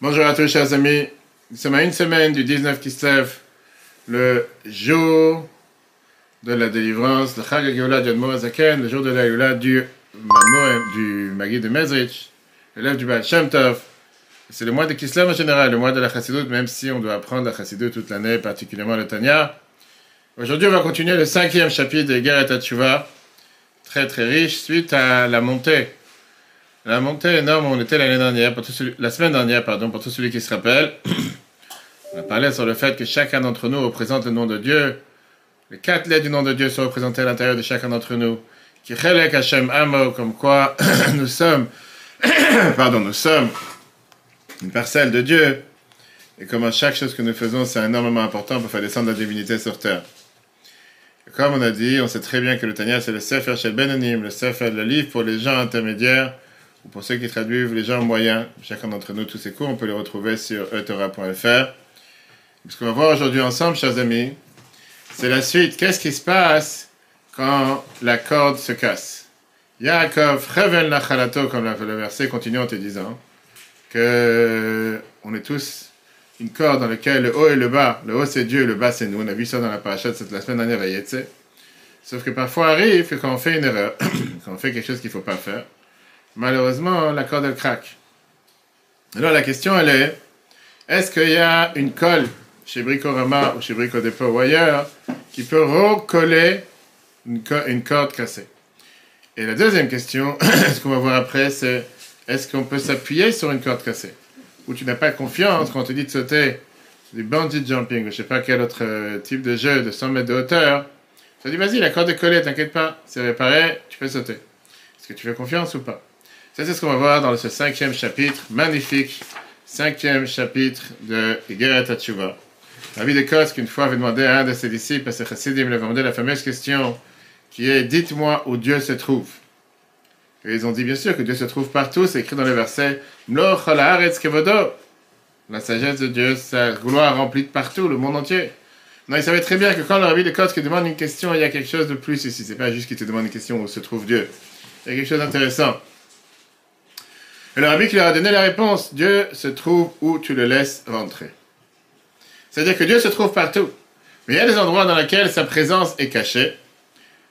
Bonjour à tous, chers amis. Nous sommes à une semaine du 19 Kislev, le jour de la délivrance, le Chag du Morazaken, le jour de la du, du Magui de Mezrich, l'élève du Baal Shem Tov. C'est le mois de Kislev en général, le mois de la Chassidut, même si on doit apprendre la Chassidut toute l'année, particulièrement le Tanya. Aujourd'hui, on va continuer le cinquième chapitre de Geret Tshuva, très très riche, suite à la montée la montée énorme, on était l'année dernière, la semaine dernière, pardon, pour tous celui qui se rappelle. on a parlé sur le fait que chacun d'entre nous représente le nom de Dieu. Les quatre lettres du nom de Dieu sont représentées à l'intérieur de chacun d'entre nous. Qui Hashem Amo, comme quoi nous sommes, pardon, nous sommes une parcelle de Dieu. Et comment chaque chose que nous faisons, c'est énormément important pour faire descendre la divinité sur terre. comme on a dit, on sait très bien que le Tanya, c'est le Sefer Shel Benonim, le Sefer, le livre pour les gens intermédiaires ou pour ceux qui traduisent les gens moyens, chacun d'entre nous, tous ces cours, on peut les retrouver sur etora.fr. Ce qu'on va voir aujourd'hui ensemble, chers amis, c'est la suite. Qu'est-ce qui se passe quand la corde se casse? Yaakov, Reven Lachalato, comme le verset continue en te disant que on est tous une corde dans laquelle le haut et le bas, le haut c'est Dieu, le bas c'est nous. On a vu ça dans la paracha de la semaine dernière à Sauf que parfois arrive que quand on fait une erreur, quand on fait quelque chose qu'il ne faut pas faire, malheureusement, la corde elle craque. Alors la question elle est, est-ce qu'il y a une colle chez Bricorama ou chez Brico Dépôt ou ailleurs qui peut recoller une, corde cassée? Et la deuxième question, ce qu'on va voir après, c'est est-ce qu'on peut s'appuyer sur une corde cassée? Ou tu n'as pas confiance quand on te dit de sauter du bandit jumping, ou je ne sais pas quel autre euh, type de jeu de 100 mètres de hauteur, tu dis vas-y, la corde est collée, t'inquiète pas, c'est réparé, tu peux sauter. Est-ce que tu fais confiance ou pas? C'est ce qu'on va voir dans ce cinquième chapitre, magnifique, cinquième chapitre de Geret Hatshuva. Rabbi de Kosk, une fois, avait demandé à un de ses disciples, à ses chassidim, il avait demandé la fameuse question qui est Dites-moi où Dieu se trouve. Et ils ont dit bien sûr que Dieu se trouve partout, c'est écrit dans le verset La sagesse de Dieu, sa gloire remplie de partout, le monde entier. Non, il savait très bien que quand le Rabbi de Kosk demande une question, il y a quelque chose de plus ici. C'est pas juste qu'il te demande une question où se trouve Dieu. Il y a quelque chose d'intéressant. Et le rabbi qui leur a donné la réponse, Dieu se trouve où tu le laisses rentrer. C'est-à-dire que Dieu se trouve partout. Mais il y a des endroits dans lesquels sa présence est cachée.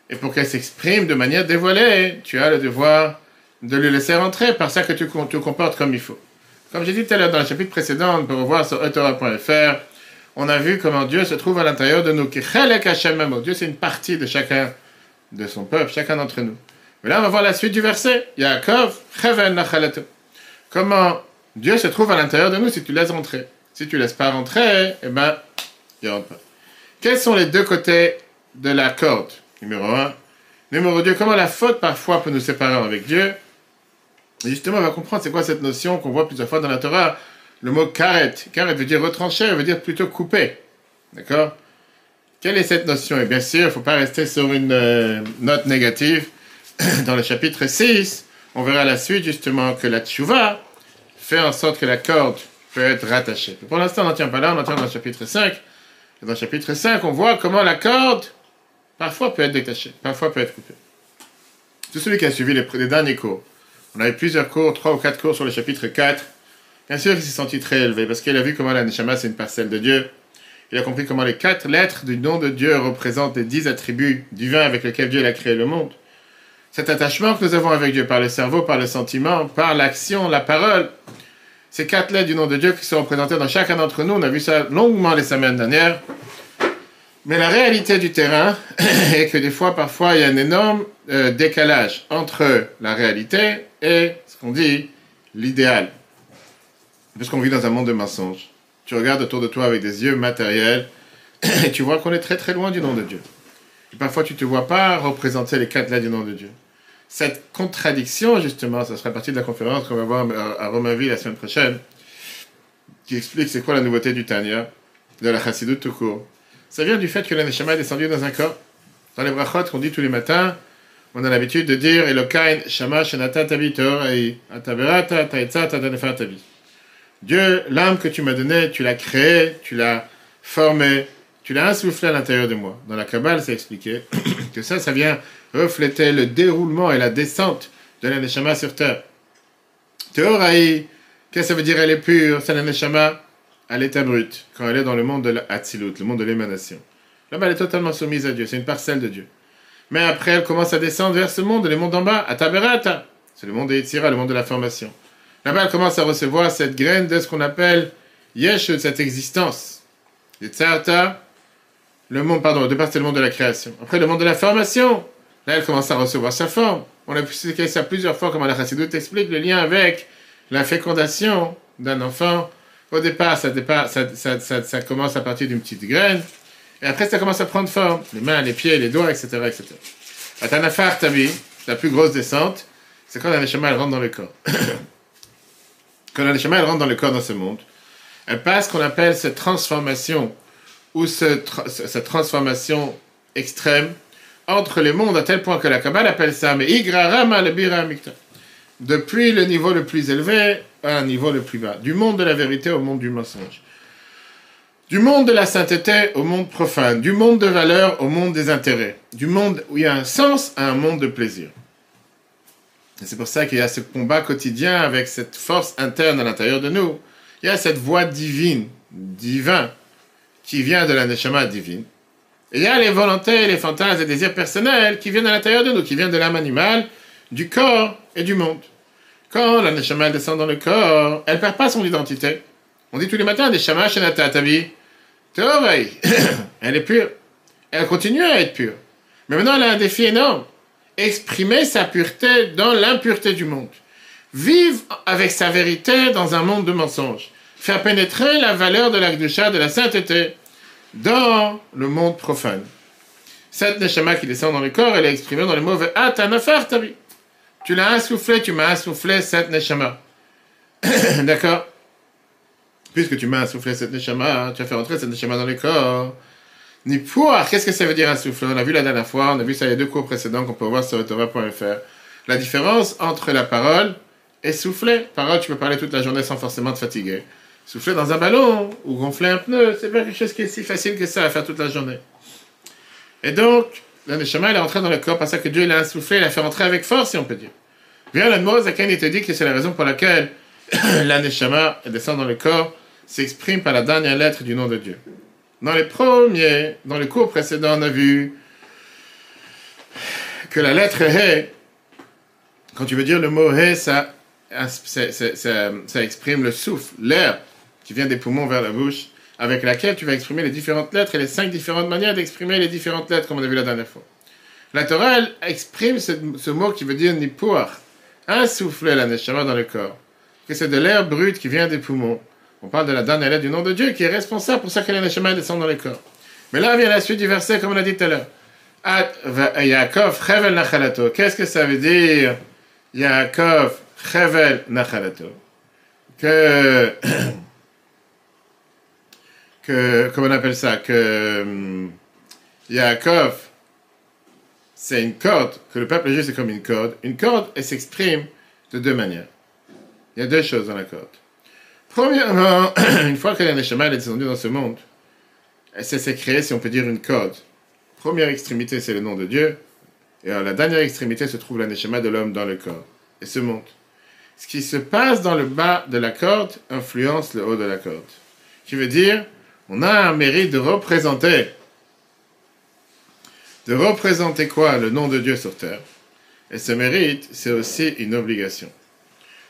Et pour qu'elle s'exprime de manière dévoilée, tu as le devoir de le laisser rentrer par ça que tu te comportes comme il faut. Comme j'ai dit tout à l'heure dans le chapitre précédent, on peut revoir sur etora.fr, on a vu comment Dieu se trouve à l'intérieur de nous. Dieu, c'est une partie de chacun de son peuple, chacun d'entre nous. Mais là, on va voir la suite du verset. Yaakov, Comment Dieu se trouve à l'intérieur de nous si tu laisses rentrer. Si tu laisses pas rentrer, eh ben, il rentre pas. Quels sont les deux côtés de la corde? Numéro un. Numéro deux, comment la faute parfois peut nous séparer avec Dieu? Et justement, on va comprendre c'est quoi cette notion qu'on voit plusieurs fois dans la Torah. Le mot karet. Karet veut dire retrancher, veut dire plutôt couper. D'accord? Quelle est cette notion? Et bien sûr, il ne faut pas rester sur une euh, note négative. Dans le chapitre 6, on verra la suite justement que la tchouva fait en sorte que la corde peut être rattachée. pour l'instant, on n'en tient pas là, on en tient dans le chapitre 5. Et dans le chapitre 5, on voit comment la corde, parfois peut être détachée, parfois peut être coupée. Tout celui qui a suivi les, derniers cours, on avait plusieurs cours, trois ou quatre cours sur le chapitre 4. Bien sûr, il s'est senti très élevé parce qu'il a vu comment la Neshama, c'est une parcelle de Dieu. Il a compris comment les quatre lettres du nom de Dieu représentent les dix attributs divins avec lesquels Dieu a créé le monde cet attachement que nous avons avec Dieu par le cerveau, par le sentiment, par l'action, la parole. Ces quatre lettres du nom de Dieu qui sont représentées dans chacun d'entre nous, on a vu ça longuement les semaines dernières. Mais la réalité du terrain est que des fois, parfois, il y a un énorme euh, décalage entre la réalité et ce qu'on dit l'idéal. Parce qu'on vit dans un monde de mensonges. Tu regardes autour de toi avec des yeux matériels et tu vois qu'on est très très loin du nom de Dieu. Parfois, tu ne te vois pas représenter les quatre lettres du nom de Dieu cette contradiction, justement, ça sera partie de la conférence qu'on va voir à Romainville la semaine prochaine, qui explique c'est quoi la nouveauté du Tanya, de la Chassidut tout court. Ça vient du fait que la Neshama est descendue dans un corps. Dans les brachot qu'on dit tous les matins, on a l'habitude de dire Elokain Shama Shenata et. Dieu, l'âme que tu m'as donnée, tu l'as créée, tu l'as formée, tu l'as insufflée à l'intérieur de moi. Dans la Kabbale, c'est expliqué que ça, ça vient reflétait le déroulement et la descente de l'Aneshama sur terre. Théoraï, Qu'est-ce que ça veut dire elle est pure? C'est la Neshama à l'état brut, quand elle est dans le monde de l'Atsilut, le monde de l'émanation. Là-bas, elle est totalement soumise à Dieu, c'est une parcelle de Dieu. Mais après, elle commence à descendre vers ce monde, le monde en bas, à Taberata. C'est le monde de Yitzira, le monde de la formation. Là-bas, elle commence à recevoir cette graine de ce qu'on appelle Yesh, cette existence. Le monde, pardon, de part c'est le monde de la création. Après, le monde de la formation. Là, elle commence à recevoir sa forme. On a pu expliquer ça plusieurs fois, comme la Chassidut explique le lien avec la fécondation d'un enfant. Au départ, départ ça commence à partir d'une petite graine. Et après, ça commence à prendre forme. Les mains, les pieds, les doigts, etc. etc. Atanafar Tabi, la plus grosse descente, c'est quand la Neshama, elle rentre dans le corps. quand la Neshama, elle rentre dans le corps dans ce monde, elle passe ce qu'on appelle cette transformation, ou cette, transformation extrême, entre les mondes, à tel point que la Kabbalah appelle ça, mais Depuis le niveau le plus élevé à un niveau le plus bas. Du monde de la vérité au monde du mensonge. Du monde de la sainteté au monde profane, du monde de valeur au monde des intérêts, du monde où il y a un sens à un monde de plaisir. C'est pour ça qu'il y a ce combat quotidien avec cette force interne à l'intérieur de nous. Il y a cette voix divine, divin, qui vient de la neshama divine. Il y a les volontés, les fantasmes et désirs personnels qui viennent à l'intérieur de nous, qui viennent de l'âme animale, du corps et du monde. Quand la neshama descend dans le corps, elle perd pas son identité. On dit tous les matins, neshama shenata tabi. Elle est pure. Elle continue à être pure. Mais maintenant, elle a un défi énorme. Exprimer sa pureté dans l'impureté du monde. Vivre avec sa vérité dans un monde de mensonges. Faire pénétrer la valeur de l'Akdusha, de la sainteté, dans le monde profane. Cette neshama qui descend dans le corps, elle est exprimée dans les mots Atanafar tabi. Tu l'as insoufflé, tu m'as insoufflé cette neshama. D'accord? Puisque tu m'as insoufflé cette neshama, tu as fait rentrer cette neshama dans le corps. Ni pour, qu'est-ce que ça veut dire insouffler? On a vu la dernière fois, on a vu ça a deux cours précédents qu'on peut voir sur Torah.fr. La différence entre la parole et souffler. Parole, tu peux parler toute la journée sans forcément te fatiguer. Souffler dans un ballon ou gonfler un pneu, c'est pas quelque chose qui est si facile que ça à faire toute la journée. Et donc, la Neshama, elle est entrée dans le corps parce que Dieu l'a insoufflé, l'a fait rentrer avec force, si on peut dire. Viens la à Zaken, il te dit que c'est la raison pour laquelle la Neshama descend dans le corps, s'exprime par la dernière lettre du nom de Dieu. Dans les premiers, dans les cours précédents, on a vu que la lettre He, quand tu veux dire le mot He, ça, ça, ça, ça exprime le souffle, l'air qui vient des poumons vers la bouche, avec laquelle tu vas exprimer les différentes lettres et les cinq différentes manières d'exprimer les différentes lettres, comme on a vu la dernière fois. La Torah exprime ce, mot qui veut dire nipour, insouffler la neshama dans le corps, que c'est de l'air brut qui vient des poumons. On parle de la dernière lettre du nom de Dieu qui est responsable pour ça que la neshama descend dans le corps. Mais là vient la suite du verset, comme on a dit tout à l'heure. Yaakov, Chevel Nachalato. Qu'est-ce que ça veut dire Yaakov, Chevel Nachalato? Que que, comment on appelle ça, que um, Yaakov, c'est une corde, que le peuple juif c'est comme une corde. Une corde, elle s'exprime de deux manières. Il y a deux choses dans la corde. Premièrement, une fois que la Neshama est descendue dans ce monde, elle s'est créée, si on peut dire, une corde. Première extrémité, c'est le nom de Dieu. Et alors, la dernière extrémité se trouve la Neshama de l'homme dans le corps. Et se monte. Ce qui se passe dans le bas de la corde influence le haut de la corde. Qui veut dire, on a un mérite de représenter. De représenter quoi Le nom de Dieu sur terre? Et ce mérite, c'est aussi une obligation.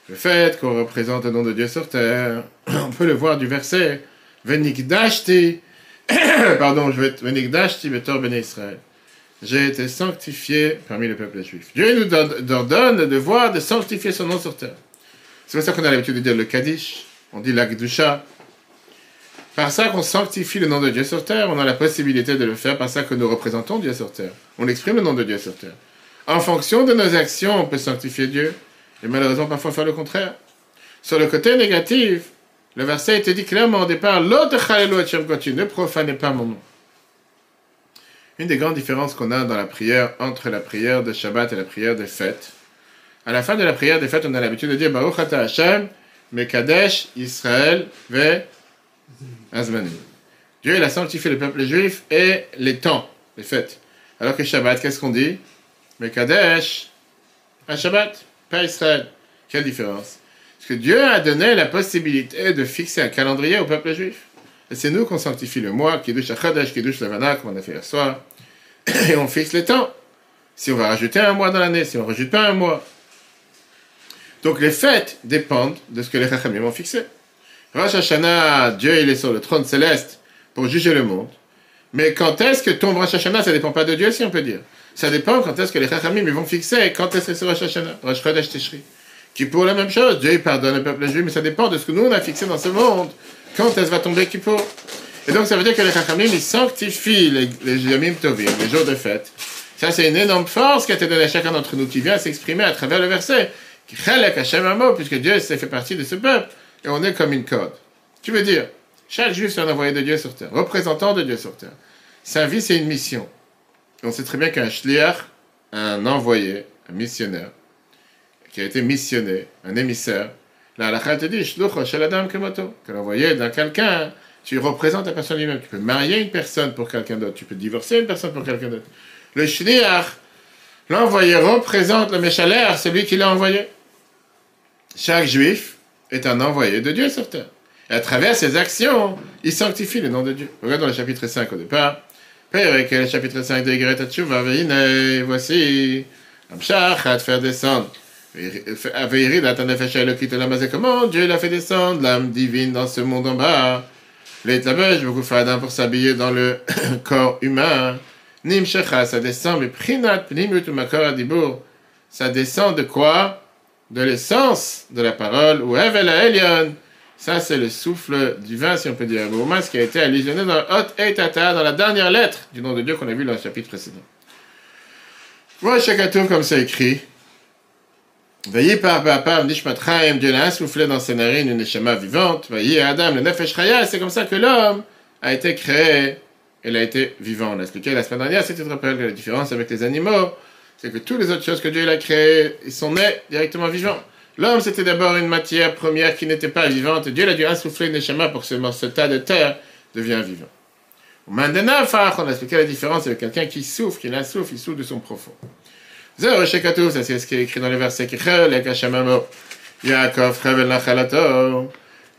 Le fait qu'on représente le nom de Dieu sur terre, on peut le voir du verset Venikdashti, pardon, je vais Venikdashti betor ben Israël. J'ai été sanctifié parmi le peuple juif. Dieu nous ordonne de voir, de sanctifier son nom sur terre. C'est pour ça qu'on a l'habitude de dire le Kaddish, on dit l'Akdusha, par ça qu'on sanctifie le nom de Dieu sur terre, on a la possibilité de le faire par ça que nous représentons Dieu sur terre. On exprime le nom de Dieu sur terre. En fonction de nos actions, on peut sanctifier Dieu et malheureusement parfois faire le contraire. Sur le côté négatif, le verset était dit clairement au départ L'autre ne profanez pas mon nom. Une des grandes différences qu'on a dans la prière entre la prière de Shabbat et la prière des fêtes. À la fin de la prière des fêtes, on a l'habitude de dire Baruch Hashem, Mekadesh, Israël, Ve Dieu, il a sanctifié le peuple juif et les temps, les fêtes. Alors que Shabbat, qu'est-ce qu'on dit? Mais Kadesh, un Shabbat, pas Israël. Quelle différence? Parce que Dieu a donné la possibilité de fixer un calendrier au peuple juif. Et c'est nous qu'on sanctifie le mois, qui douche Achadesh, qui douche comme on a fait hier soir. Et on fixe les temps. Si on va rajouter un mois dans l'année, si on ne rajoute pas un mois. Donc les fêtes dépendent de ce que les Chachamim ont fixé. Rosh Hashanah, Dieu il est sur le trône céleste pour juger le monde. Mais quand est-ce que tombe Rosh Hashanah, ça ne dépend pas de Dieu, si on peut dire. Ça dépend quand est-ce que les Chachamim vont fixer, quand est-ce que c'est Rosh Hashanah, Rosh Chodesh Tishri. Qui pour la même chose, Dieu il pardonne le peuple juif, mais ça dépend de ce que nous on a fixé dans ce monde. Quand est-ce va tomber Kippour? Et donc ça veut dire que les Chachamim, ils sanctifient les, les Yomim Tovim, les jours de fête. Ça c'est une énorme force qui a été donnée à chacun d'entre nous, qui vient s'exprimer à travers le verset. Puisque Dieu s'est fait partie de ce peuple, et on est comme une corde. Tu veux dire, chaque juif c'est un envoyé de Dieu sur terre, représentant de Dieu sur terre. Sa vie c'est une mission. on sait très bien qu'un shliach, un envoyé, un missionnaire, qui a été missionné, un émissaire, la te dit, que l'envoyé d'un quelqu'un, tu représentes la personne lui-même. Tu peux marier une personne pour quelqu'un d'autre, tu peux divorcer une personne pour quelqu'un d'autre. Le shliach, l'envoyé représente le méchalère, celui qui l'a envoyé. Chaque juif est un envoyé de Dieu sur terre. Et à travers ses actions, il sanctifie le nom de Dieu. Regarde dans le chapitre 5 au départ. Père, le chapitre 5 de Greta Tchouva, voici, Amshach te faire descendre. Comment Dieu l'a fait descendre, l'âme divine dans ce monde en bas. Les tabèches, beaucoup fadin pour s'habiller dans le corps humain. Nimshecha, ça descend, mais prinat pnimut makor adibur. Ça descend de quoi? De l'essence de la parole, ou evel elion. Ça, c'est le souffle divin, si on peut dire. ce qui a été allusionné dans Hot Eitata, dans la dernière lettre du nom de Dieu qu'on a vu dans le chapitre précédent. Voilà tour comme c'est écrit. Veillez par Bapam Nishmatraim, Dieu l'a soufflé dans ses narines une neshama vivante. Veillez Adam, le Nefesh c'est comme ça que l'homme a été créé. Il a été vivant. On a expliqué la semaine dernière, si tu te rappelles, la différence avec les animaux, c'est que toutes les autres choses que Dieu a créées, ils sont nés directement vivants. L'homme, c'était d'abord une matière première qui n'était pas vivante. Dieu a dû insouffler une neshama pour que ce, tas de terre devienne vivant. On a expliqué la différence avec quelqu'un qui souffre, qui souffre, il souffre de son profond. Ça, c'est ce qui est écrit dans les versets Yaakov,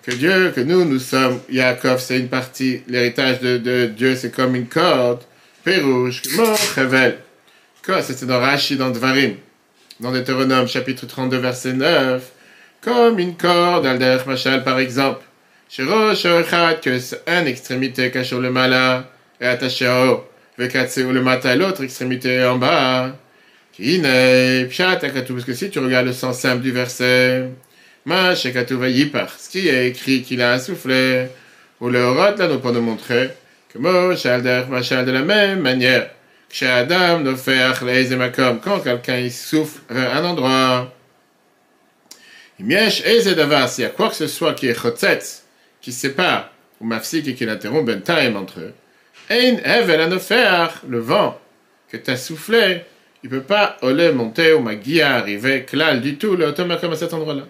que Dieu, que nous, nous sommes, Yaakov, c'est une partie, l'héritage de, de, Dieu, c'est comme une corde, Pérouche, Chevel. Quoi, c'était dans Rashi, dans Dvarim dans Deutéronome chapitre 32 verset 9, comme une corde, Alder Machal par exemple. Chez Rosh que une extrémité cache le mala est attachée à haut, ou le mata l'autre extrémité en bas. Kine, pshat, parce que si tu regardes le sens simple du verset, ma shekatu yipar, ce qui est écrit qu'il a soufflé, ou le rot là, nous pour nous montrer que Moshe, Alder Machal de la même manière, Adam quand quelqu'un il souffre à un endroit, s'il y a quoi que ce soit qui est chotzetz, qui sépare, ou mafsik et qui l'interrompt ben time entre eux, le vent que tu as soufflé, il ne peut pas aller monter ou magia arriver, clal du tout, le comme à cet endroit-là.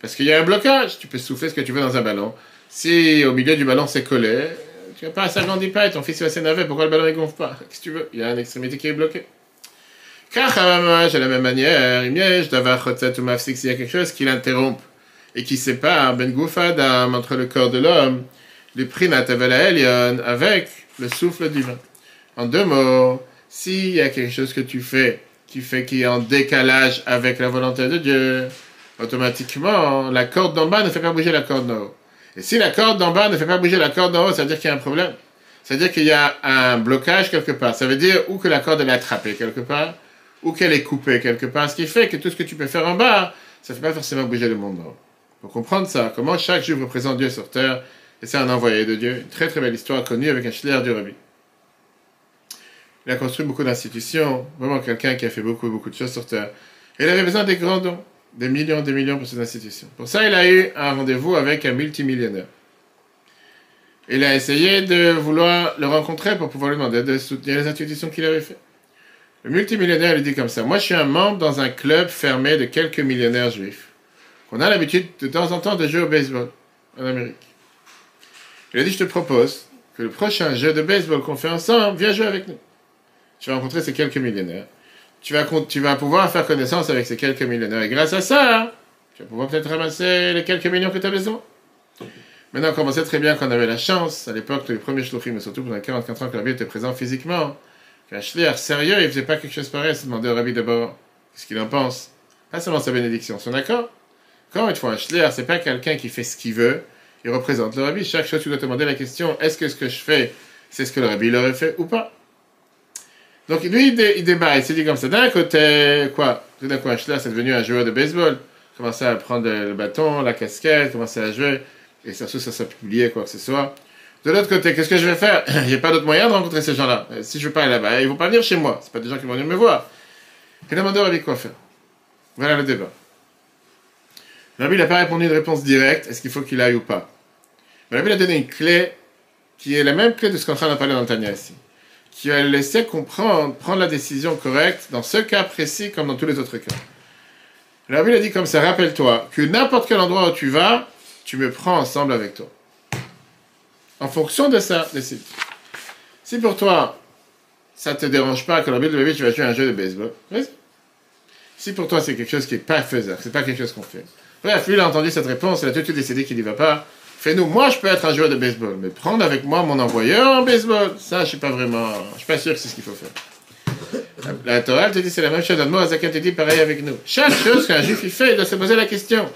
Parce qu'il y a un blocage, tu peux souffler ce que tu veux dans un ballon. Si au milieu du ballon c'est collé, tu n'as pas, ça grandit pas, ton fils va s'énerver, pourquoi le ballon ne gonfle pas? Qu'est-ce que tu veux? Il y a une extrémité qui est bloquée. Car de la même manière, il y a quelque chose qui l'interrompt et qui sépare Ben Adam entre le corps de l'homme, le Prinat avec le souffle divin. En deux mots, s'il y a quelque chose que tu fais qui fait qu'il est en décalage avec la volonté de Dieu, automatiquement, la corde d'en bas ne fait pas bouger la corde d'en haut. Et si la corde d'en bas ne fait pas bouger la corde d'en haut, ça veut dire qu'il y a un problème. Ça veut dire qu'il y a un blocage quelque part. Ça veut dire ou que la corde est attrapée quelque part, ou qu'elle est coupée quelque part. Ce qui fait que tout ce que tu peux faire en bas, ça ne fait pas forcément bouger le monde d'en haut. Pour comprendre ça, comment chaque juif représente Dieu sur terre, et c'est un envoyé de Dieu. Une très très belle histoire connue avec un schler du Rabbi. Il a construit beaucoup d'institutions, vraiment quelqu'un qui a fait beaucoup beaucoup de choses sur terre. Et il avait besoin des grands dons des millions, des millions pour cette institution. Pour ça, il a eu un rendez-vous avec un multimillionnaire. Il a essayé de vouloir le rencontrer pour pouvoir lui demander de soutenir les institutions qu'il avait fait. Le multimillionnaire lui dit comme ça Moi, je suis un membre dans un club fermé de quelques millionnaires juifs. On a l'habitude de temps en temps de jouer au baseball en Amérique. Il a dit Je te propose que le prochain jeu de baseball qu'on fait ensemble, viens jouer avec nous. Tu vas rencontrer ces quelques millionnaires tu vas, pouvoir faire connaissance avec ces quelques millionnaires. Et grâce à ça, Tu vas pouvoir peut-être ramasser les quelques millions que tu as besoin. Maintenant, on sait très bien qu'on avait la chance, à l'époque, les premiers shluchim, mais surtout pendant 44 ans que Rabbi était présent physiquement, qu'un shliach sérieux, il faisait pas quelque chose pareil, c'est demander au Rabbi d'abord ce qu'il en pense. Pas seulement sa bénédiction, son accord. Quand il faut un shliach, c'est pas quelqu'un qui fait ce qu'il veut, il représente le Rabbi. Chaque chose, tu dois te demander la question, est-ce que ce que je fais, c'est ce que le Rabbi l'aurait fait ou pas? Donc lui, il, débat, il s'est dit comme ça. D'un côté, quoi? Tout d'un coup, shliach, c'est devenu un joueur de baseball. Commençait à prendre le bâton, la casquette, commençait à jouer et ça, ça s'est publié, quoi que ce soit. De l'autre côté, qu'est-ce que je vais faire? J'ai pas d'autre moyen de rencontrer ces gens-là. Euh, si je veux pas aller là-bas, ils vont pas venir chez moi. C'est pas des gens qui vont venir me voir. Et demandeur avait quoi faire? Voilà le débat. Rabbi n'a pas répondu une réponse directe. Est-ce qu'il faut qu'il aille ou pas? Rabbi a donné une clé qui est la même clé de ce qu'on en train de parler dans le Tania ici. Qui va laisser comprendre, prendre la décision correcte dans ce cas précis comme dans tous les autres cas. Rabbi a dit comme ça, rappelle-toi que n'importe quel endroit où tu vas, tu me prends ensemble avec toi. En fonction de ça, décide. Si pour toi, ça ne te dérange pas que le de bébé, tu vas jouer un jeu de baseball. Si pour toi, c'est quelque chose qui n'est pas faisable, c'est pas quelque chose qu'on fait. Bref, lui, il a entendu cette réponse, il a tout de suite décidé qu'il n'y va pas. Fais-nous, moi, je peux être un joueur de baseball, mais prendre avec moi mon envoyeur en baseball, ça, je suis pas vraiment, je suis pas sûr que c'est ce qu'il faut faire. La, Torah, te dit, c'est la même chose. Moi, Zakat te dit pareil avec nous. Chaque chose qu'un juif fait, il doit se poser la question.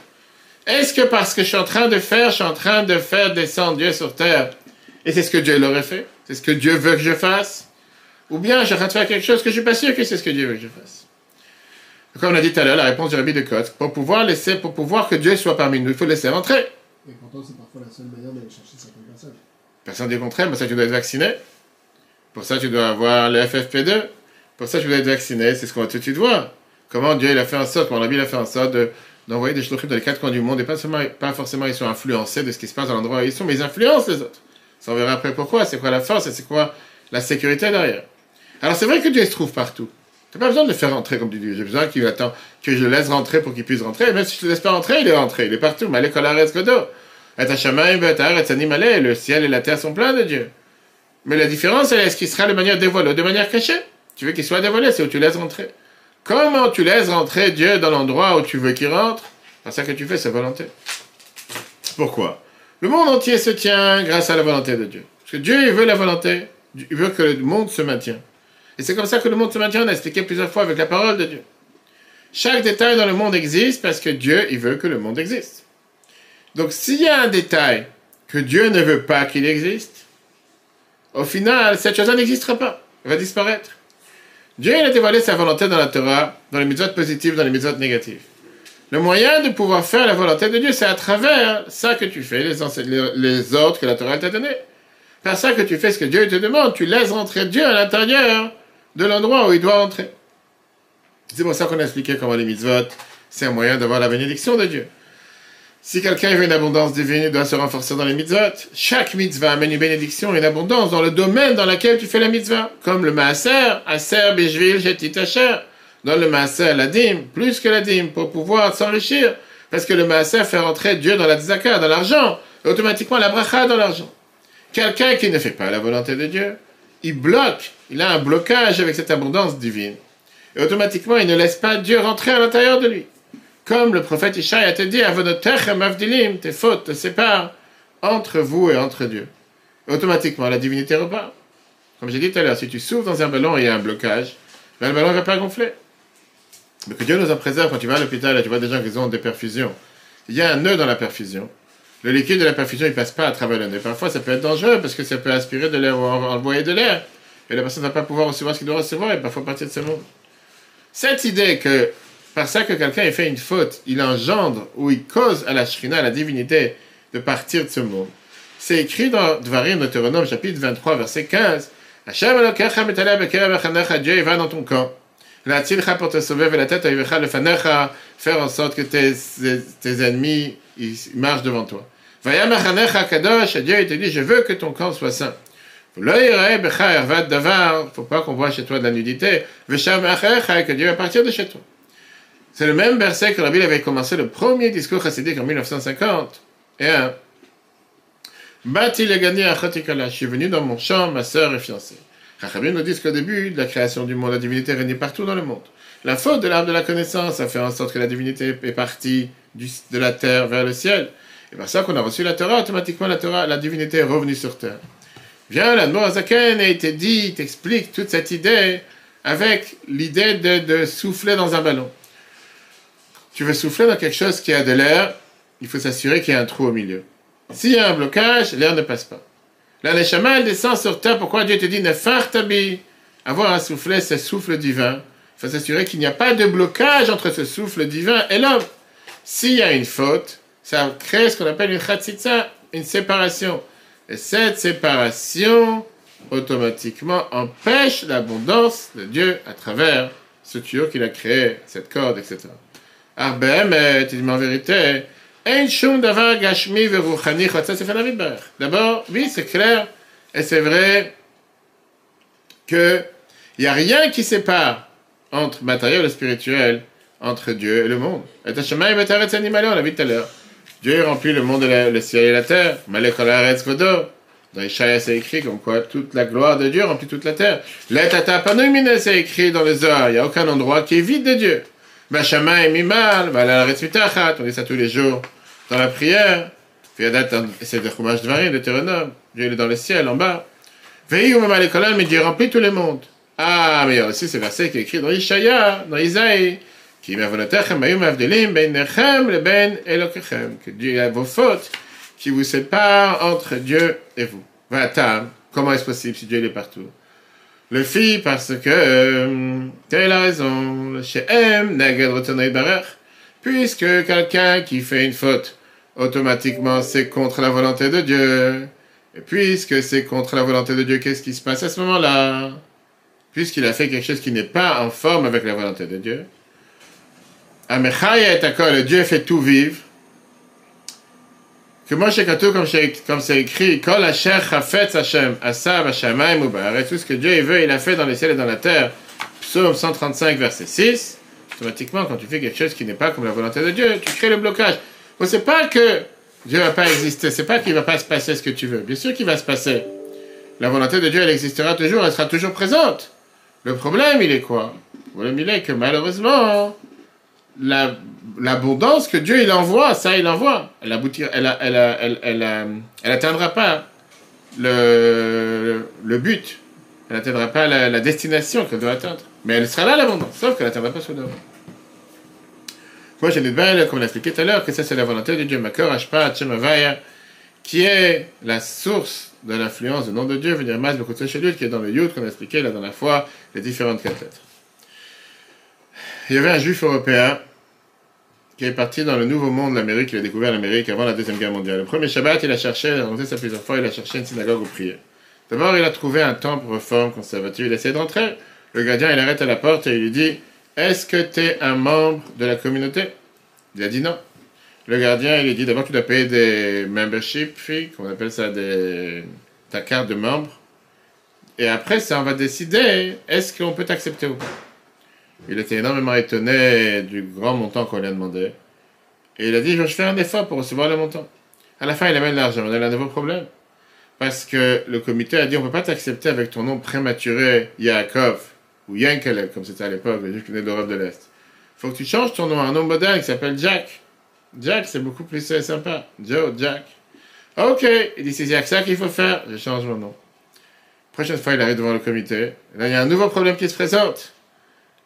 Est-ce que parce que je suis en train de faire, je suis en train de faire descendre Dieu sur terre, et c'est ce que Dieu l'aurait fait? C'est ce que Dieu veut que je fasse? Ou bien je suis en train de faire quelque chose que je suis pas sûr que c'est ce que Dieu veut que je fasse? Comme on a dit tout à l'heure, la réponse du Rabbi de Côte, pour pouvoir laisser, pour pouvoir que Dieu soit parmi nous, il faut laisser rentrer. Et pourtant, c'est parfois la seule manière d'aller chercher certaines personnes. Personne dit contraire, pour ça tu dois être vacciné. Pour ça tu dois avoir le FFP2. Pour ça tu dois être vacciné, c'est ce qu'on va tout de suite voir. Comment Dieu il a fait en sorte, comment Rabbi il a fait en sorte de d'envoyer des shluchim dans les quatre coins du monde, et pas, pas forcément ils sont influencés de ce qui se passe dans l'endroit où ils sont, mais ils influencent les autres. Ça, on verra après pourquoi, c'est quoi la force, et c'est quoi la sécurité derrière. Alors c'est vrai que Dieu se trouve partout. Tu n'as pas besoin de le faire rentrer comme tu dis. J'ai besoin qu'il que je le laisse rentrer pour qu'il puisse rentrer. même si je ne le laisse pas rentrer, il est rentré. Il est partout. Mais le ciel et la terre sont pleins de Dieu. Mais la différence, est ce qu'il sera de manière dévoilée ou de manière cachée. Tu veux qu'il soit dévoilé, c'est où tu laisses rentrer. Comment tu laisses rentrer Dieu dans l'endroit où tu veux qu'il rentre? C'est ça que tu fais sa volonté. Pourquoi? Le monde entier se tient grâce à la volonté de Dieu. Parce que Dieu, il veut la volonté, il veut que le monde se maintienne. Et c'est comme ça que le monde se maintient, on a expliqué plusieurs fois avec la parole de Dieu. Chaque détail dans le monde existe parce que Dieu, il veut que le monde existe. Donc s'il y a un détail que Dieu ne veut pas qu'il existe, au final, cette chose-là n'existera pas. Elle va disparaître. Dieu a dévoilé sa volonté dans la Torah, dans les mitzvot positives, dans les mitzvot négatives. Le moyen de pouvoir faire la volonté de Dieu, c'est à travers ça que tu fais, les, les ordres que la Torah t'a donné. Par ça que tu fais ce que Dieu te demande, tu laisses rentrer Dieu à l'intérieur de l'endroit où il doit entrer. C'est pour ça qu'on a expliqué comment les mitzvot, c'est un moyen d'avoir la bénédiction de Dieu. Si quelqu'un veut une abondance divine, il doit se renforcer dans les mitzvot. Chaque mitzvah amène une bénédiction et une abondance dans le domaine dans lequel tu fais la mitzvah. Comme le maaser, aser, bishvil, jetit, asher. Dans le maaser, la dîme, plus que la dîme, pour pouvoir s'enrichir. Parce que le maaser fait rentrer Dieu dans la tzaka, dans l'argent. Et automatiquement la bracha dans l'argent. Quelqu'un qui ne fait pas la volonté de Dieu, il bloque. Il a un blocage avec cette abondance divine. Et automatiquement, il ne laisse pas Dieu rentrer à l'intérieur de lui. Comme le prophète Ishaï a dit, Avonotechem tes fautes te séparent entre vous et entre Dieu. automatiquement, la divinité repart. Comme j'ai dit tout à l'heure, si tu souffles dans un ballon et il y a un blocage, ben, le ballon ne va pas gonfler. Mais que Dieu nous en préserve quand tu vas à l'hôpital et tu vois des gens qui ont des perfusions. Il y a un nœud dans la perfusion. Le liquide de la perfusion, il passe pas à travers le nœud. Parfois, ça peut être dangereux parce que ça peut aspirer de l'air ou envoyer de l'air. Et la personne ne va pas pouvoir recevoir ce qu'il doit recevoir et parfois partir de ce monde. Cette idée que par ça que quelqu'un ait fait une faute, il engendre ou il cause à la Shrina, à la divinité, de partir de ce monde. C'est écrit dans Dvarim, Deutéronome, chapitre 23, verset 15. Dieu va dans ton camp. pour te sauver, la tête faire en sorte que tes ennemis ils marchent devant toi. Dieu il te dit, je veux que ton camp soit saint. Il faut pas qu'on voit chez toi de la nudité. Que Dieu va partir de chez toi. C'est le même verset que Rabbi avait commencé le premier discours chassidique en 1950. Et un. Gagné à Je suis venu dans mon champ, ma sœur est fiancée. Chachamim nous dit qu'au début de la création du monde, la divinité régnait partout dans le monde. La faute de l'arbre de la connaissance a fait en sorte que la divinité est partie du- de la terre vers le ciel. Et par ça qu'on a reçu la Torah, automatiquement la Torah, la divinité est revenue sur terre. Viens, la Zaken a été dit, t'explique toute cette idée avec l'idée de, souffler dans un ballon. Tu veux souffler dans quelque chose qui a de l'air, il faut s'assurer qu'il y a un trou au milieu. S'il y a un blocage, l'air ne passe pas. La Neshama, elle descend sur terre. Pourquoi Dieu te dit ne tabi Avoir un soufflet, c'est souffle divin. Il faut s'assurer qu'il n'y a pas de blocage entre ce souffle divin et l'homme. S'il y a une faute, ça crée ce qu'on appelle une chatzitza, une séparation. Et cette séparation, automatiquement, empêche l'abondance de Dieu à travers ce tuyau qu'il a créé, cette corde, etc. Arbem, tu dis en vérité. D'abord, oui, c'est clair, et c'est vrai que il n'y a rien qui sépare entre matériel et spirituel, entre Dieu et le monde. Et Hashemayim et Taretz Animalé, on l'a vu tout à l'heure. Dieu remplit le monde, la- le ciel et la terre. Malek Olaretz. Dans Ishaïa, c'est écrit comme quoi toute la gloire de Dieu remplit toute la terre. L'Etata Panoumine, c'est écrit dans les Zohar. Il n'y a aucun endroit qui est vide de Dieu. Bachama et Mimal, Valaretz Mitachat. On dit ça tous les jours dans la prière. C'est le fromage de Varim, de. Dieu est dans le ciel, en bas. Mamal Ekolam, mais Dieu remplit tout le monde. Ah, mais aussi ce verset qui est écrit dans Ishaïa, dans Isaïe. Qui m'avonatechem ayum avdelim ben nechem le ben. Que Dieu a vos fautes qui vous séparent entre Dieu et vous. Vatam, comment est-ce possible si Dieu est partout? Le fit parce que, quelle est la raison Shehem neged rotonei barach. Puisque quelqu'un qui fait une faute, automatiquement c'est contre la volonté de Dieu. Et puisque c'est contre la volonté de Dieu, qu'est-ce qui se passe à ce moment-là? Puisqu'il a fait quelque chose qui n'est pas en forme avec la volonté de Dieu. Amechaya et Akol, Dieu fait tout vivre. Que moi, chez Katou, comme c'est écrit, Kol Asher Chafetz Hashem, Asav Hashemayim Ubar, et tout ce que Dieu veut, il a fait dans les ciels et dans la terre. Psaume 135, verset 6. Automatiquement, quand tu fais quelque chose qui n'est pas comme la volonté de Dieu, tu crées le blocage. Bon, c'est pas que Dieu va pas exister, c'est pas qu'il va pas se passer ce que tu veux. Bien sûr qu'il va se passer. La volonté de Dieu, elle existera toujours, elle sera toujours présente. Le problème, il est quoi? Le problème, il est que malheureusement, la- l'abondance que Dieu il envoie, ça il envoie, elle aboutira, elle, elle, elle, elle, atteindra pas le, le but, elle n'atteindra pas la, destination qu'elle doit atteindre. Mais elle sera là l'abondance, sauf qu'elle n'atteindra pas son devoir. Moi j'ai dit comme on l'a expliqué tout à l'heure, que ça c'est la volonté de Dieu, Hachem, Havaya, qui est la source de l'influence du nom de Dieu, venir Mas, Bekutse Shelut, qui est dans le Yud qu'on a expliqué la dernière fois, les différentes quatre. Il y avait un juif européen qui est parti dans le nouveau monde, l'Amérique, il a découvert l'Amérique avant la Deuxième Guerre mondiale. Le premier Shabbat, il a cherché, il a rencontré ça plusieurs fois, il a cherché une synagogue où prier. D'abord, il a trouvé un temple réforme conservatif, il a essayé de rentrer. Le gardien, il arrête à la porte et il lui dit Est-ce que tu es un membre de la communauté? Il a dit non. Le gardien, il lui dit D'abord, tu dois payer des membership fees, qu'on appelle ça des... ta carte de membre. Et après ça, on va décider est-ce qu'on peut t'accepter ou pas. Il était énormément étonné du grand montant qu'on lui a demandé. Et il a dit, je faire un effort pour recevoir le montant. À la fin, il amène l'argent. On a un nouveau problème. Parce que le comité a dit, on ne peut pas t'accepter avec ton nom prématuré, Yaakov, ou Yankelel, comme c'était à l'époque, le juif qui venait de l'Europe de l'Est. Il faut que tu changes ton nom à un nom moderne qui s'appelle Jack. Jack, c'est beaucoup plus sympa. Joe, Jack. Ok, il dit, c'est ça qu'il faut faire. Je change mon nom. Prochaine fois, il arrive devant le comité. Là, il y a un nouveau problème qui se présente.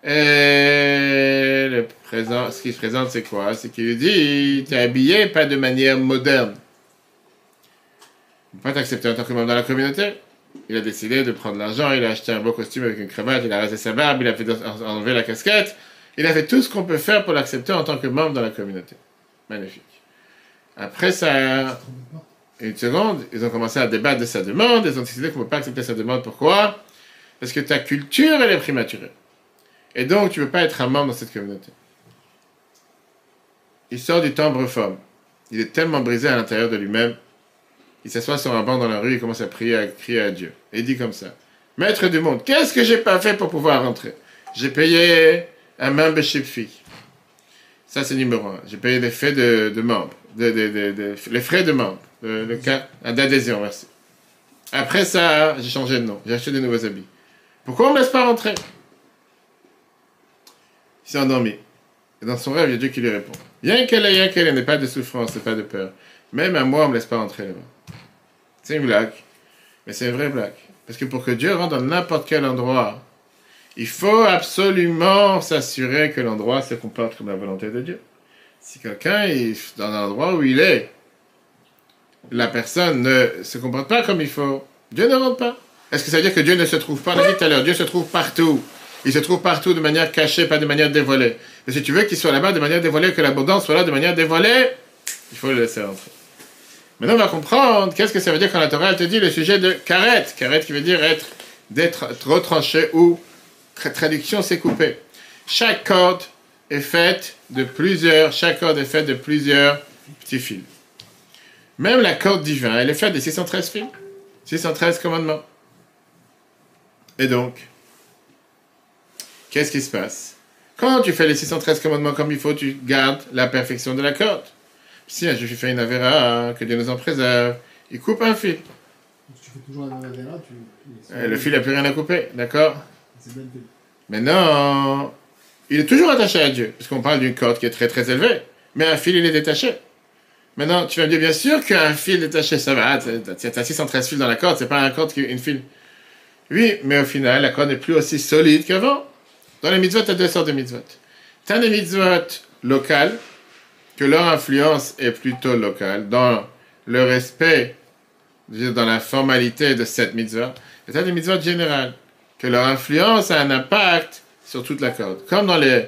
Et le présent, ce qui se présente, c'est quoi? C'est qu'il lui dit T'es habillé pas de manière moderne. On peut pas t'accepter en tant que membre dans la communauté. Il a décidé de prendre l'argent, il a acheté un beau costume avec une cravate, il a rasé sa barbe, il a fait enlever la casquette. Il a fait tout ce qu'on peut faire pour l'accepter en tant que membre dans la communauté. Magnifique. Après ça, une seconde, ils ont commencé à débattre de sa demande, ils ont décidé qu'on ne peut pas accepter sa demande. Pourquoi? Parce que ta culture, elle est prématurée. Et donc, tu ne veux pas être un membre dans cette communauté. Il sort du temple reforme. Il est tellement brisé à l'intérieur de lui-même. Il s'assoit sur un banc dans la rue, il commence à prier, à crier à Dieu. Et il dit comme ça Maître du monde, qu'est-ce que j'ai pas fait pour pouvoir rentrer? J'ai payé un membership fee. Ça, c'est numéro un. J'ai payé les frais de, de membre. Les frais de membre. Le, cas d'adhésion, merci. Après ça, j'ai changé de nom. J'ai acheté de nouveaux habits. Pourquoi on ne me laisse pas rentrer? S'est endormi. Et dans son rêve, il y a Dieu qui lui répond. Rien qu'elle ait, rien qu'elle ait, n'est pas de souffrance, pas de peur. Même à moi, on ne me laisse pas entrer là-bas. C'est une blague, mais c'est une vraie blague. Parce que pour que Dieu rentre dans n'importe quel endroit, il faut absolument s'assurer que l'endroit se comporte comme la volonté de Dieu. Si quelqu'un est dans un endroit où il est, la personne ne se comporte pas comme il faut, Dieu ne rentre pas. Est-ce que ça veut dire que Dieu ne se trouve pas? On a dit tout à l'heure, Dieu se trouve partout. Il se trouve partout de manière cachée, pas de manière dévoilée. Mais si tu veux qu'il soit là-bas de manière dévoilée, que l'abondance soit là de manière dévoilée, il faut le laisser entrer. Maintenant, on va comprendre qu'est-ce que ça veut dire quand la Torah te dit le sujet de karet. Karet qui veut dire être, d'être retranché ou traduction, c'est coupé. Chaque corde est faite de plusieurs, chaque corde est faite de plusieurs petits fils. Même la corde divine, elle est faite de 613 fils. 613 commandements. Et donc, qu'est-ce qui se passe? Quand tu fais les 613 commandements comme il faut, tu gardes la perfection de la corde. Si un juif fait une avéra, que Dieu nous en préserve, il coupe un fil. Si tu fais toujours même avéra, tu. Et le fil n'a plus rien à couper, d'accord? Maintenant, il est toujours attaché à Dieu, parce qu'on parle d'une corde qui est très très élevée, mais un fil, il est détaché. Maintenant, tu vas me dire, bien sûr qu'un fil détaché, ça va, tu as 613 fils dans la corde, c'est pas un corde qui une fil. Oui, mais au final, la corde n'est plus aussi solide qu'avant. Dans les mitzvot, tu as deux sortes de mitzvot. Tu as des mitzvot locales, que leur influence est plutôt locale, dans le respect, dans la formalité de cette mitzvah. Et tu as des mitzvot générales, que leur influence a un impact sur toute la corde. Comme dans les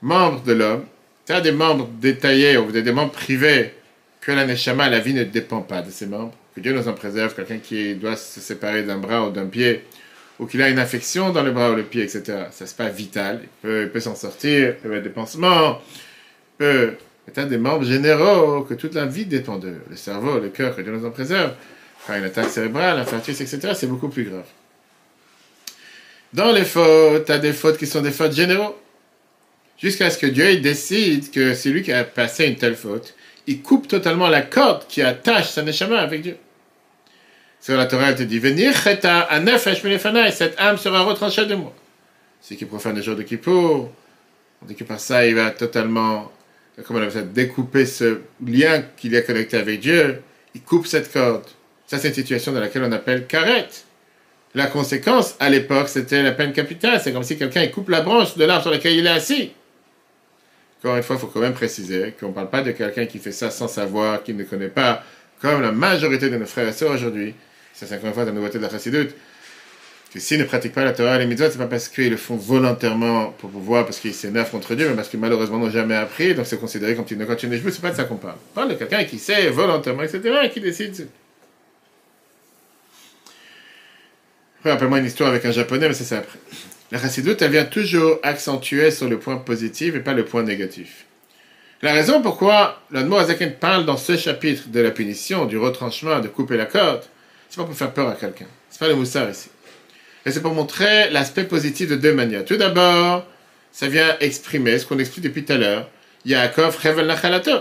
membres de l'homme, tu as des membres détaillés ou des membres privés que la neshama, la vie ne dépend pas de ces membres, que Dieu nous en préserve, quelqu'un qui doit se séparer d'un bras ou d'un pied, ou qu'il a une infection dans le bras ou le pied, etc. Ça, c'est pas vital. Il peut, s'en sortir, il peut mettre des pansements, il peut être des membres généraux que toute la vie dépend d'eux. Le cerveau, le cœur, que Dieu nous en préserve. Quand une attaque cérébrale, infarctus, etc., c'est beaucoup plus grave. Dans les fautes, as des fautes qui sont des fautes généraux. Jusqu'à ce que Dieu décide que c'est lui qui a passé une telle faute, il coupe totalement la corde qui attache sa neshama avec Dieu. Sur la Torah, elle te dit, venir cette âme sera retranchée de moi. C'est qui profane le jour de Kippour. On dit que par ça, il va totalement, comment on découper ce lien qu'il a connecté avec Dieu. Il coupe cette corde. Ça, c'est une situation dans laquelle on appelle karet. La conséquence, à l'époque, c'était la peine capitale. C'est comme si quelqu'un coupe la branche de l'arbre sur laquelle il est assis. Encore une fois, il faut quand même préciser qu'on ne parle pas de quelqu'un qui fait ça sans savoir, qui ne connaît pas, comme la majorité de nos frères et sœurs aujourd'hui. C'est encore une fois la nouveauté de la chassidoute. Que s'ils ne pratiquent pas la Torah et les mitzvot, c'est pas parce qu'ils le font volontairement pour pouvoir, parce qu'ils s'énervent contre Dieu, mais parce qu'ils malheureusement n'ont jamais appris, donc c'est considéré comme une quand tu n'es c'est pas de ça qu'on parle. On parle de quelqu'un qui sait volontairement, etc., et qui décide. Après, rappelle-moi une histoire avec un japonais, mais c'est ça après. La chassidoute, elle vient toujours accentuer sur le point positif et pas le point négatif. La raison pourquoi l'Admo Azaken parle dans ce chapitre de la punition, du retranchement, de couper la corde, c'est pas pour faire peur à quelqu'un. C'est pas le moussard ici. Et c'est pour montrer l'aspect positif de deux manières. Tout d'abord, ça vient exprimer ce qu'on explique depuis tout à l'heure. Yaakov Revel Nachalato.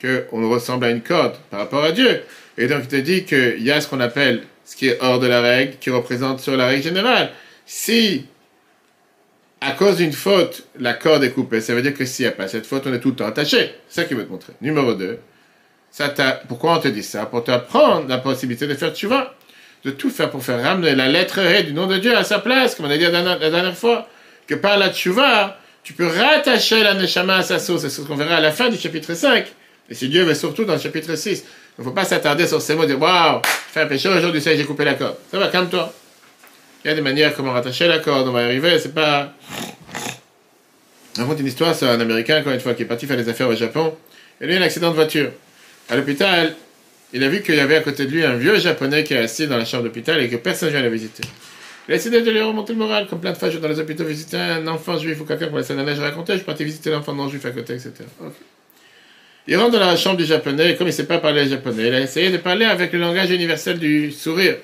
Qu'on ressemble à une corde par rapport à Dieu. Et donc, il te dit qu'il y a ce qu'on appelle ce qui est hors de la règle, qui représente sur la règle générale. Si, à cause d'une faute, la corde est coupée, ça veut dire que s'il n'y a pas cette faute, on est tout le temps attaché. C'est ça qu'il veut te montrer. Numéro 2. Ça pourquoi on te dit ça? Pour t'apprendre la possibilité de faire vois, de tout faire pour faire ramener la lettre Ré du nom de Dieu à sa place, comme on a dit la dernière, fois, que par la tchouva, tu peux rattacher la neshama à sa sauce. C'est ce qu'on verra à la fin du chapitre 5. Et si Dieu veut surtout dans le chapitre 6. Il ne faut pas s'attarder sur ces mots, dire Waouh, fais un péché aujourd'hui, ça j'ai coupé la corde. Ça va, calme-toi. Il y a des manières comment rattacher la corde, on va y arriver, c'est pas. On raconte une histoire sur un Américain, encore une fois, qui est parti faire des affaires au Japon. Et lui, a un accident de voiture. À l'hôpital, il a vu qu'il y avait à côté de lui un vieux japonais qui est assis dans la chambre d'hôpital et que personne ne vient le visiter. Il a décidé de lui remonter le moral, comme plein de fois, je dans les hôpitaux visiter un enfant juif ou quelqu'un pour laisser un neige raconter, je suis parti visiter l'enfant non juif à côté, etc. Il rentre dans la chambre du japonais, et comme il ne sait pas parler japonais, il a essayé de parler avec le langage universel du sourire.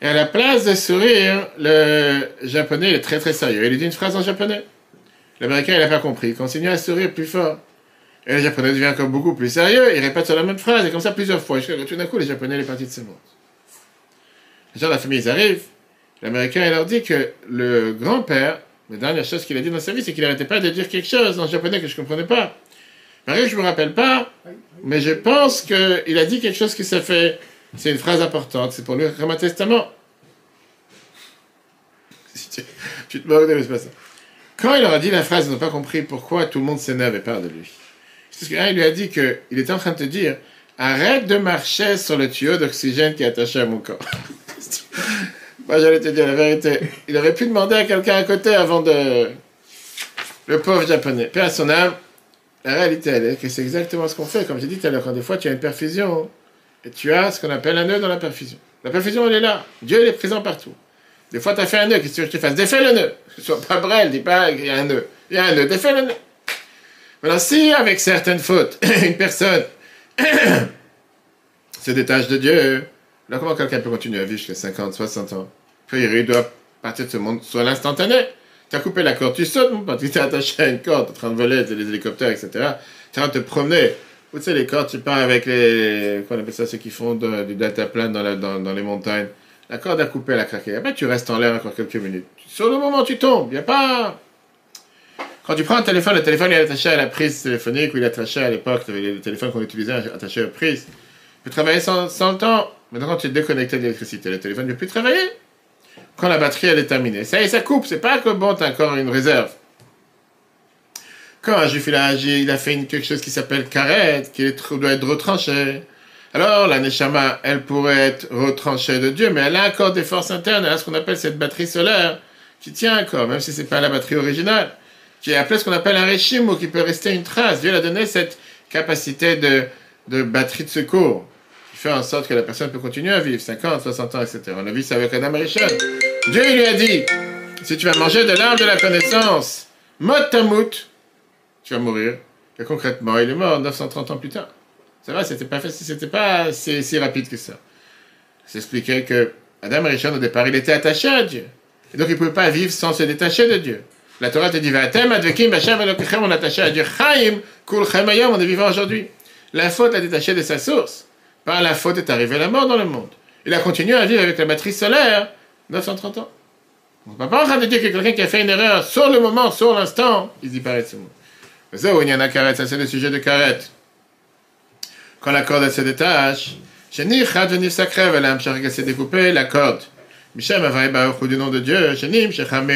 Et à la place de sourire, le japonais est très très sérieux. Il dit une phrase en japonais. L'américain, il n'a pas compris. Il continue à sourire plus fort. Et le japonais devient encore beaucoup plus sérieux. Il répète sur la même phrase, et comme ça plusieurs fois. Jusqu'à tout d'un coup, le japonais est parti de ce monde. Les gens de la famille, ils arrivent. L'américain, il leur dit que le grand-père La dernière chose qu'il a dit dans sa vie, c'est qu'il n'arrêtait pas de dire quelque chose en japonais que je ne comprenais pas. Marie, je ne me rappelle pas, mais je pense qu'il a dit quelque chose qui s'est fait. C'est une phrase importante, c'est pour lui un testament. Tu, te moques de l'espace. Quand il leur a dit la phrase, ils n'ont pas compris pourquoi tout le monde s'énerve et parle de lui. Parce qu'il lui a dit qu'il était en train de te dire arrête de marcher sur le tuyau d'oxygène qui est attaché à mon corps. Moi, j'allais te dire la vérité. Il aurait pu demander à quelqu'un à côté avant de. Le pauvre japonais. Père à son âme, la réalité, elle est que c'est exactement ce qu'on fait. Comme j'ai dit tout à l'heure, quand des fois tu as une perfusion, et tu as ce qu'on appelle un nœud dans la perfusion. La perfusion, elle est là. Dieu, il est présent partout. Des fois, tu as fait un nœud, qu'est-ce que tu veux que je te fasse? Défais le nœud. Sois pas brel, dis pas qu'il y a un nœud. Il y a un nœud, défais le nœud. Maintenant, si avec certaines fautes, une personne se détache de Dieu, là, comment quelqu'un peut continuer à vivre jusqu'à 50, 60 ans? Puis il doit partir de ce monde sur l'instantané. Tu as coupé la corde, tu sautes, mon pote. Tu t'es attaché à une corde, en train de voler, les hélicoptères, etc. Tu es en train de te promener. Tu sais, les cordes, tu pars avec les. Qu'on appelle ça, ceux qui font du deltaplane dans, dans, les montagnes. La corde a coupé, elle a craqué. Après, tu restes en l'air encore quelques minutes. Sur le moment tu tombes, n'y a pas. Quand tu prends un téléphone, le téléphone il est attaché à la prise téléphonique ou il est attaché à l'époque, le téléphone qu'on utilisait attaché à la prise. Il peut travailler sans, sans le temps. Maintenant, quand tu es déconnecté de l'électricité, le téléphone ne peut plus travailler. Quand la batterie elle est terminée, ça y est, ça coupe. C'est pas que bon, tu as encore une réserve. Quand un juif il a il a fait quelque chose qui s'appelle karet, qui doit être retranché. Alors, la neshama, elle pourrait être retranchée de Dieu, mais elle a encore des forces internes. Elle a ce qu'on appelle cette batterie solaire qui tient encore, même si c'est pas la batterie originale, qui est appelée ce qu'on appelle un régime ou qui peut rester une trace. Dieu a donné cette capacité de batterie de secours fait en sorte que la personne peut continuer à vivre 50, 60 ans, etc. On a vu ça avec Adam Rishon. Dieu lui a dit si tu vas manger de l'arbre de la connaissance, mot tamout, tu vas mourir. Et concrètement, il est mort 930 ans plus tard. Ça va, c'était pas facile, c'était pas si, rapide que ça. S'expliquait que Adam Rishon, au départ, il était attaché à Dieu. Et donc, il ne pouvait pas vivre sans se détacher de Dieu. La Torah te dit, Vatem advekim elokechem, on est attaché à Dieu. Chaim, kul hayom, on est vivant aujourd'hui. La faute l'a détaché de sa source. Par la faute est arrivée la mort dans le monde. Il a continué à vivre avec la matrice solaire 930 ans. On ne peut pas en train de dire que quelqu'un qui a fait une erreur sur le moment, sur l'instant, il disparaît de ce monde. Mais ça, il y en a carrette, ça c'est le sujet de carrette. Quand la corde se détache, Chéni, Chad venir Charga s'est découpé, la corde. Du nom de Dieu,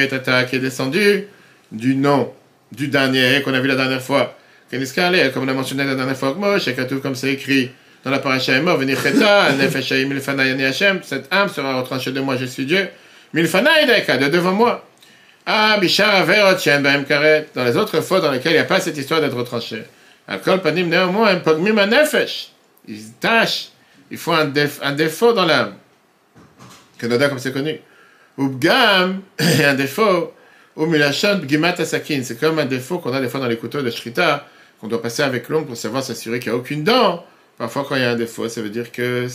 Tata qui est descendu du nom du dernier qu'on a vu la dernière fois. Comme on a mentionné la dernière fois, Moshe, comme c'est écrit dans la paracha Emor, venir Cheta, Nefesh Milfana Yani Hashem, cette âme sera retranchée de moi, je suis Dieu. Milfana Ideka, de devant moi. Ah, Bishar Averot, Shen Baem Karet, dans les autres fois dans lesquelles il n'y a pas cette histoire d'être retranché. Alcool panim néanmoins, pogmim nefesh. Ils tâchent, il faut un, déf- un défaut dans l'âme. Canada comme c'est connu. Ou bgam, un défaut. Ou milachon bgimat asakin. C'est comme un défaut qu'on a des fois dans les couteaux de shrita, qu'on doit passer avec l'ongle pour savoir s'assurer qu'il n'y a aucune dent. Parfois, quand il y a un défaut, ça veut dire que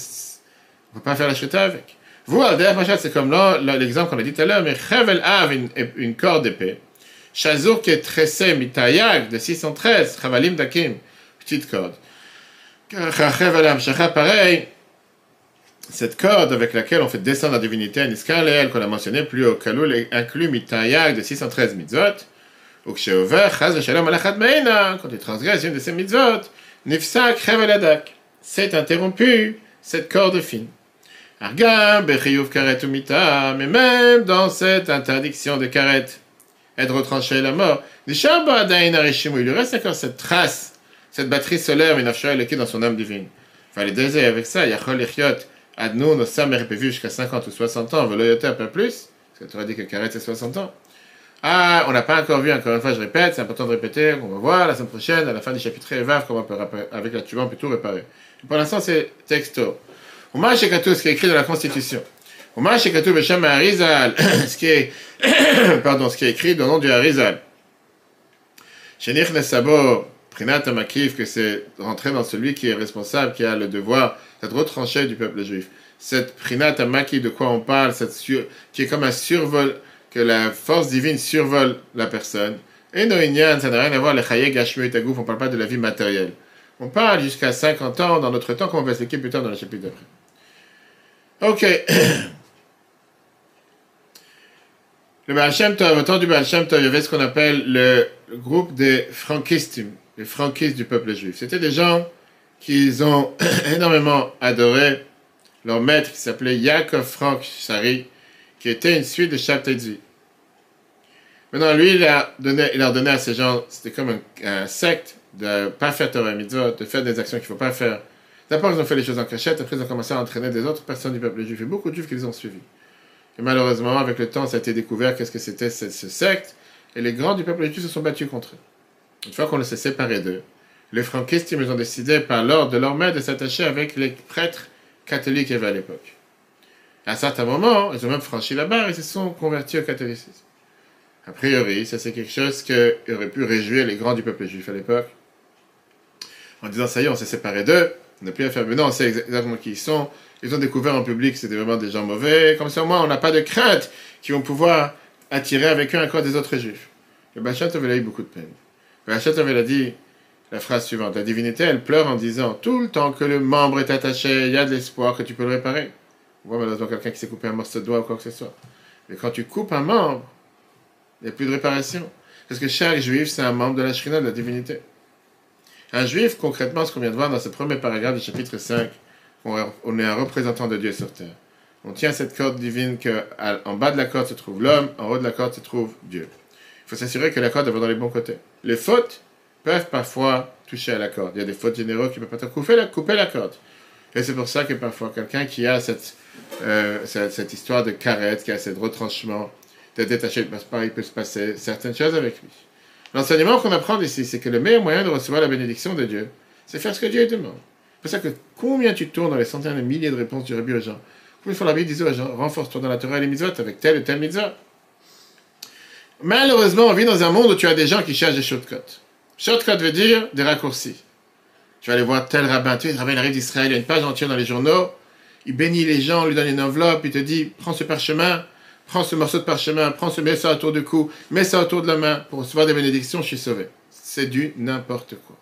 on ne peut pas faire la shrita avec. Vous, Machat, c'est comme l'exemple qu'on a dit tout à l'heure, mais Chevel Av, une, corde d'épée. Chazour qui est tressé, mitayag, de 613, Chavalim Dakim, petite corde. Chevel Amshacha, pareil, cette corde avec laquelle on fait descendre la divinité à Niskaleel, qu'on a mentionné plus haut, Kaloul inclut mitayag de 613 mitzvot, ou Ksheover, Chaz Veshalom Alachat Meina, quand il transgresse une de ces mitzvot, Nifsak Chevel Adak. C'est interrompu, cette corde fine. Argam, Bechiyuv Karet Umita, mais même dans cette interdiction de Karet, être retranché la mort, Nishaba Adain il lui reste encore cette trace, cette batterie solaire, Minafsha est dans son âme divine. Fallait désirer avec ça, Yachol Echiot, Adnou, Nosam Repevu jusqu'à 50 ou 60 ans, Veloyote un peu plus, parce que tu aurais dit que Karet c'est 60 ans. Ah, on n'a pas encore vu, encore une fois, je répète, c'est important de répéter, on va voir la semaine prochaine, à la fin du chapitre Evav, comment on peut, avec la tuba, on peut tout réparer. Pour l'instant, c'est texto. Uma Shekatu, ce qui est écrit dans la Constitution. Uma Shekatu Beshem Harizal, ce qui est, pardon, ce qui est écrit dans le nom du Harizal. Shenich Nesabo, Prinat Amakiv, que c'est rentrer dans celui qui est responsable, qui a le devoir d'être retranché du peuple juif. Cette Prinat Amakiv, de quoi on parle, cette sur- qui est comme un survol, que la force divine survole la personne. Et Noinyan, ça n'a rien à voir, le Chaye Gashmu et Tagouf, on parle pas de la vie matérielle. On parle jusqu'à 50 ans dans notre temps, comme on va expliquer plus tard dans le chapitre d'après. Ok. Le Baal Shem Tov, au temps du Baal Shem Tov, il y avait ce qu'on appelle le groupe des frankistes, les frankistes du peuple juif. C'était des gens qui ont énormément adoré leur maître qui s'appelait Yaakov Frank Sari, qui était une suite de Shabtai Tzvi. Maintenant, lui, il a, donné, à ces gens, c'était comme un, un secte, de ne pas faire Torah Mitzvot, de faire des actions qu'il ne faut pas faire. D'abord, ils ont fait les choses en cachette, après, ils ont commencé à entraîner des autres personnes du peuple juif. Et beaucoup de juifs qui les ont suivis. Et malheureusement, avec le temps, ça a été découvert qu'est-ce que c'était ce, ce, secte, et les grands du peuple juif se sont battus contre eux. Une fois qu'on s'est séparé d'eux, les franquistes, ils ont décidé, par l'ordre de leur maître, de s'attacher avec les prêtres catholiques qu'il y avait à l'époque. À un certain moment, ils ont même franchi la barre et se sont convertis au catholicisme. A priori, ça c'est quelque chose qui aurait pu réjouir les grands du peuple juif à l'époque. En disant, ça y est, on s'est séparé d'eux, on n'a plus à faire. Mais non, on sait exactement qui ils sont. Ils ont découvert en public que c'était vraiment des gens mauvais. Comme ça, au moins, on n'a pas de crainte qui vont pouvoir attirer avec eux encore des autres juifs. Le Bachat avait eu beaucoup de peine. Le Bachat avait dit la phrase suivante La divinité, elle pleure en disant Tout le temps que le membre est attaché, il y a de l'espoir que tu peux le réparer. Voit malheureusement quelqu'un qui s'est coupé un morceau de doigt ou quoi que ce soit. Mais quand tu coupes un membre, il n'y a plus de réparation. Parce que chaque juif, c'est un membre de la shrina, de la divinité. Un juif, concrètement, ce qu'on vient de voir dans ce premier paragraphe du chapitre 5, on est un représentant de Dieu sur terre. On tient cette corde divine que en bas de la corde se trouve l'homme, en haut de la corde se trouve Dieu. Il faut s'assurer que la corde va dans les bons côtés. Les fautes peuvent parfois toucher à la corde. Il y a des fautes généraux qui peuvent pas couper la, couper la corde. Et c'est pour ça que parfois quelqu'un qui a cette, euh, cette, histoire de carette, qui a cette retranchement, d'être détaché de passeport, il peut se passer certaines choses avec lui. L'enseignement qu'on apprend ici, c'est que le meilleur moyen de recevoir la bénédiction de Dieu, c'est faire ce que Dieu demande. C'est pour ça que combien tu tournes dans les centaines de milliers de réponses du Rabbi aux gens Combien de fois la Bible disait aux gens, renforce-toi dans la Torah et les mitzvot avec telle ou telle mitzvah Malheureusement, on vit dans un monde où tu as des gens qui cherchent des shortcuts. Shortcut veut dire des raccourcis. Tu vas aller voir tel rabbin, tu le rabbin arrive d'Israël, il y a une page entière dans les journaux, il bénit les gens, lui donne une enveloppe, il te dit, prends ce parchemin, prends ce morceau de parchemin, prends ce, mets ça autour du cou, mets ça autour de la main, pour recevoir des bénédictions, je suis sauvé. C'est du n'importe quoi.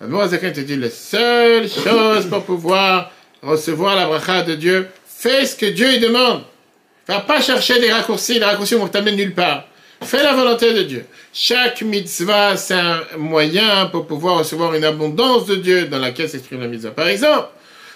La Mourazakin te dit, la seule chose pour pouvoir recevoir la bracha de Dieu, fais ce que Dieu lui demande. Va pas chercher des raccourcis, les raccourcis vont t'amener nulle part. Fais la volonté de Dieu. Chaque mitzvah, c'est un moyen pour pouvoir recevoir une abondance de Dieu dans laquelle s'exprime la mitzvah. Par exemple,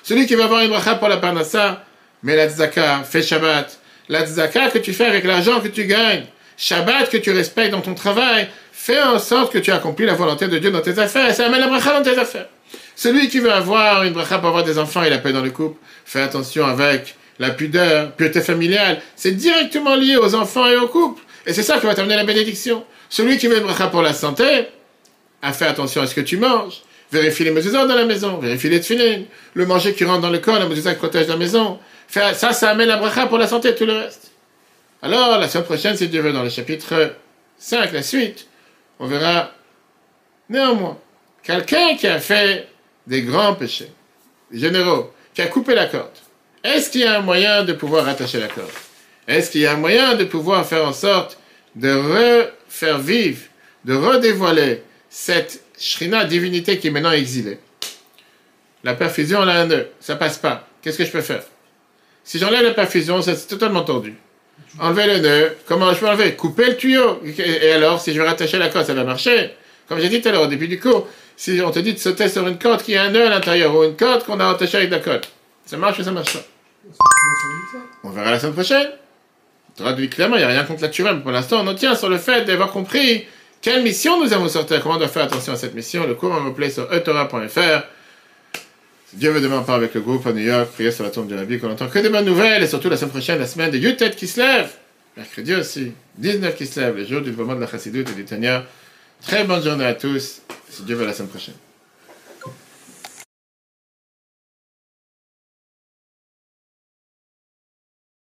celui qui va avoir une bracha pour la parnassa, mais la tzaka, fais Shabbat. La tzaka que tu fais avec l'argent que tu gagnes, Shabbat que tu respectes dans ton travail, fais en sorte que tu accomplis la volonté de Dieu dans tes affaires, et ça amène la bracha dans tes affaires. Celui qui veut avoir une bracha pour avoir des enfants et la paix dans le couple, fais attention avec la pudeur, pureté familiale, c'est directement lié aux enfants et au couple. Et c'est ça qui va t'amener la bénédiction. Celui qui veut une bracha pour la santé, a fait attention à ce que tu manges. Vérifie les mesures dans la maison, vérifie les tefilines, le manger qui rentre dans le corps, la mesure qui protège la maison. Ça, ça amène la bracha pour la santé et tout le reste. Alors, la semaine prochaine, si Dieu veut, dans le chapitre 5, la suite, on verra néanmoins quelqu'un qui a fait des grands péchés, généraux, qui a coupé la corde. Est-ce qu'il y a un moyen de pouvoir attacher la corde? Est-ce qu'il y a un moyen de pouvoir faire en sorte de refaire vivre, de redévoiler cette Shrina, divinité qui est maintenant exilée La perfusion, là, un nœud, ça passe pas. Qu'est-ce que je peux faire? Si j'enlève la perfusion, c'est totalement tordu. Enlever le nœud, comment je peux enlever? Couper le tuyau. Et alors, si je veux rattacher la corde, ça va marcher. Comme j'ai dit tout à l'heure au début du cours, si on te dit de sauter sur une corde qui a un nœud à l'intérieur ou une corde qu'on a attachée avec la corde, ça marche ou ça marche pas? On verra la semaine prochaine. Torah dit clairement, il n'y a rien contre la tuerie, mais pour l'instant, on en tient sur le fait d'avoir compris quelle mission nous avons sorti, comment on doit faire attention à cette mission. Le cours me plaît sur etora.fr. Dieu veut demain part avec le groupe à New York, prier sur la tombe de la vie, qu'on entend que des bonnes nouvelles, et surtout la semaine prochaine, la semaine de Yutet qui se lève. Mercredi aussi, 19 qui se lève, le jour du moment de la Chassidut et du Tanya. Très bonne journée à tous, si Dieu veut la semaine prochaine.